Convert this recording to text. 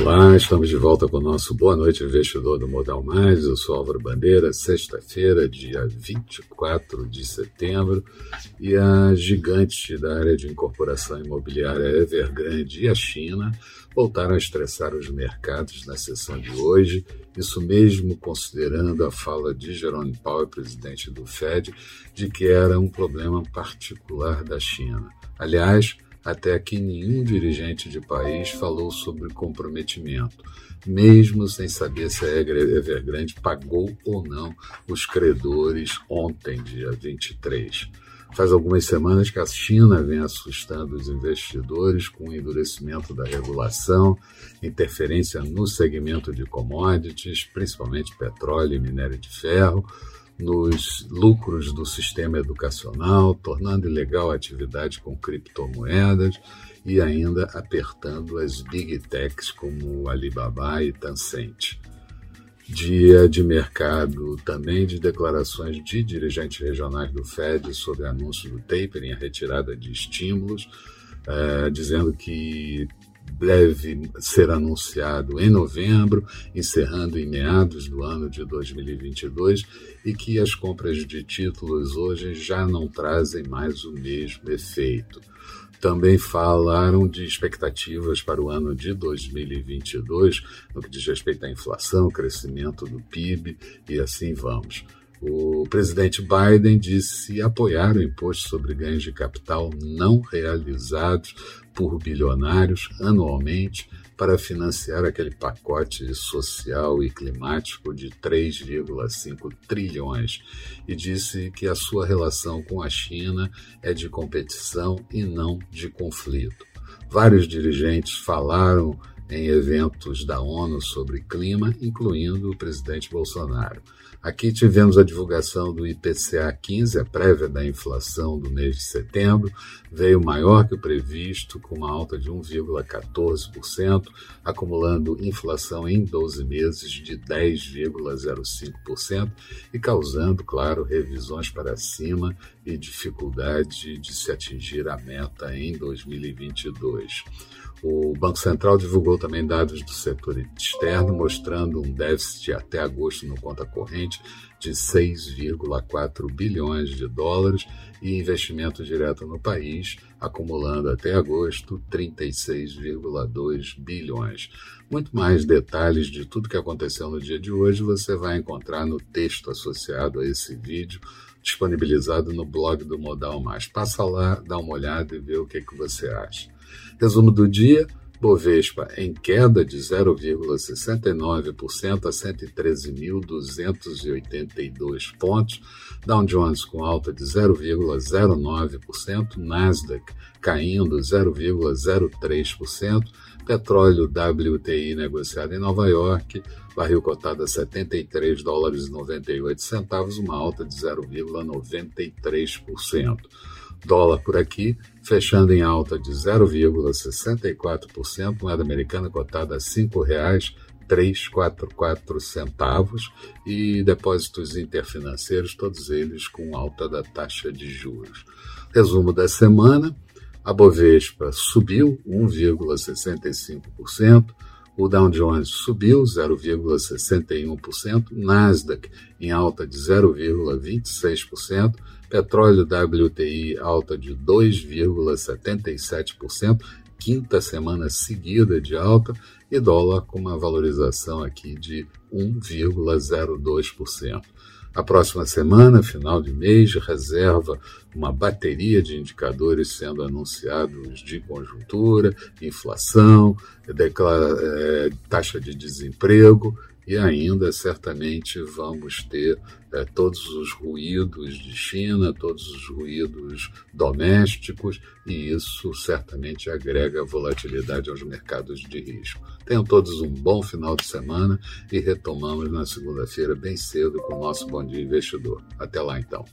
Olá, estamos de volta com o nosso Boa Noite Investidor do Modal Mais. Eu sou Álvaro Bandeira, sexta-feira, dia 24 de setembro, e a gigante da área de incorporação imobiliária Evergrande e a China voltaram a estressar os mercados na sessão de hoje, isso mesmo considerando a fala de Jerome Powell, presidente do Fed, de que era um problema particular da China. Aliás, até aqui nenhum dirigente de país falou sobre comprometimento, mesmo sem saber se a Evergrande pagou ou não os credores ontem, dia 23. Faz algumas semanas que a China vem assustando os investidores com o endurecimento da regulação, interferência no segmento de commodities, principalmente petróleo e minério de ferro, nos lucros do sistema educacional, tornando ilegal a atividade com criptomoedas e ainda apertando as big techs como Alibaba e Tencent. Dia de mercado também de declarações de dirigentes regionais do Fed sobre anúncio do tapering, a retirada de estímulos, eh, dizendo que deve ser anunciado em novembro, encerrando em meados do ano de 2022, e que as compras de títulos hoje já não trazem mais o mesmo efeito. Também falaram de expectativas para o ano de 2022, no que diz respeito à inflação, crescimento do PIB e assim vamos. O presidente Biden disse apoiar o imposto sobre ganhos de capital não realizados por bilionários anualmente para financiar aquele pacote social e climático de 3,5 trilhões e disse que a sua relação com a China é de competição e não de conflito. Vários dirigentes falaram em eventos da ONU sobre clima, incluindo o presidente Bolsonaro. Aqui tivemos a divulgação do IPCA 15, a prévia da inflação do mês de setembro, veio maior que o previsto, com uma alta de 1,14%, acumulando inflação em 12 meses de 10,05% e causando, claro, revisões para cima e dificuldade de se atingir a meta em 2022. O Banco Central divulgou também dados do setor externo, mostrando um déficit até agosto no conta corrente de 6,4 bilhões de dólares e investimento direto no país, acumulando até agosto 36,2 bilhões. Muito mais detalhes de tudo que aconteceu no dia de hoje você vai encontrar no texto associado a esse vídeo, disponibilizado no blog do Modal Mais. Passa lá, dá uma olhada e vê o que, que você acha. Resumo do dia: Bovespa em queda de 0,69% a 113.282 pontos, Dow Jones com alta de 0,09%, Nasdaq caindo 0,03%, petróleo WTI negociado em Nova York, barril cotado a 73 dólares e 98 centavos, uma alta de 0,93%. Dólar por aqui, fechando em alta de 0,64%, moeda americana cotada a R$ 5,344 centavos e depósitos interfinanceiros, todos eles com alta da taxa de juros. Resumo da semana: a Bovespa subiu 1,65%, o Dow Jones subiu 0,61%, Nasdaq em alta de 0,26%, petróleo WTI alta de 2,77%, quinta semana seguida de alta, e dólar com uma valorização aqui de 1,02%. A próxima semana, final de mês, reserva uma bateria de indicadores sendo anunciados de conjuntura, inflação, é, taxa de desemprego e ainda certamente vamos ter é, todos os ruídos de China, todos os ruídos domésticos, e isso certamente agrega volatilidade aos mercados de risco. Tenham todos um bom final de semana e retomamos na segunda-feira bem cedo com o nosso Bom Dia Investidor. Até lá então.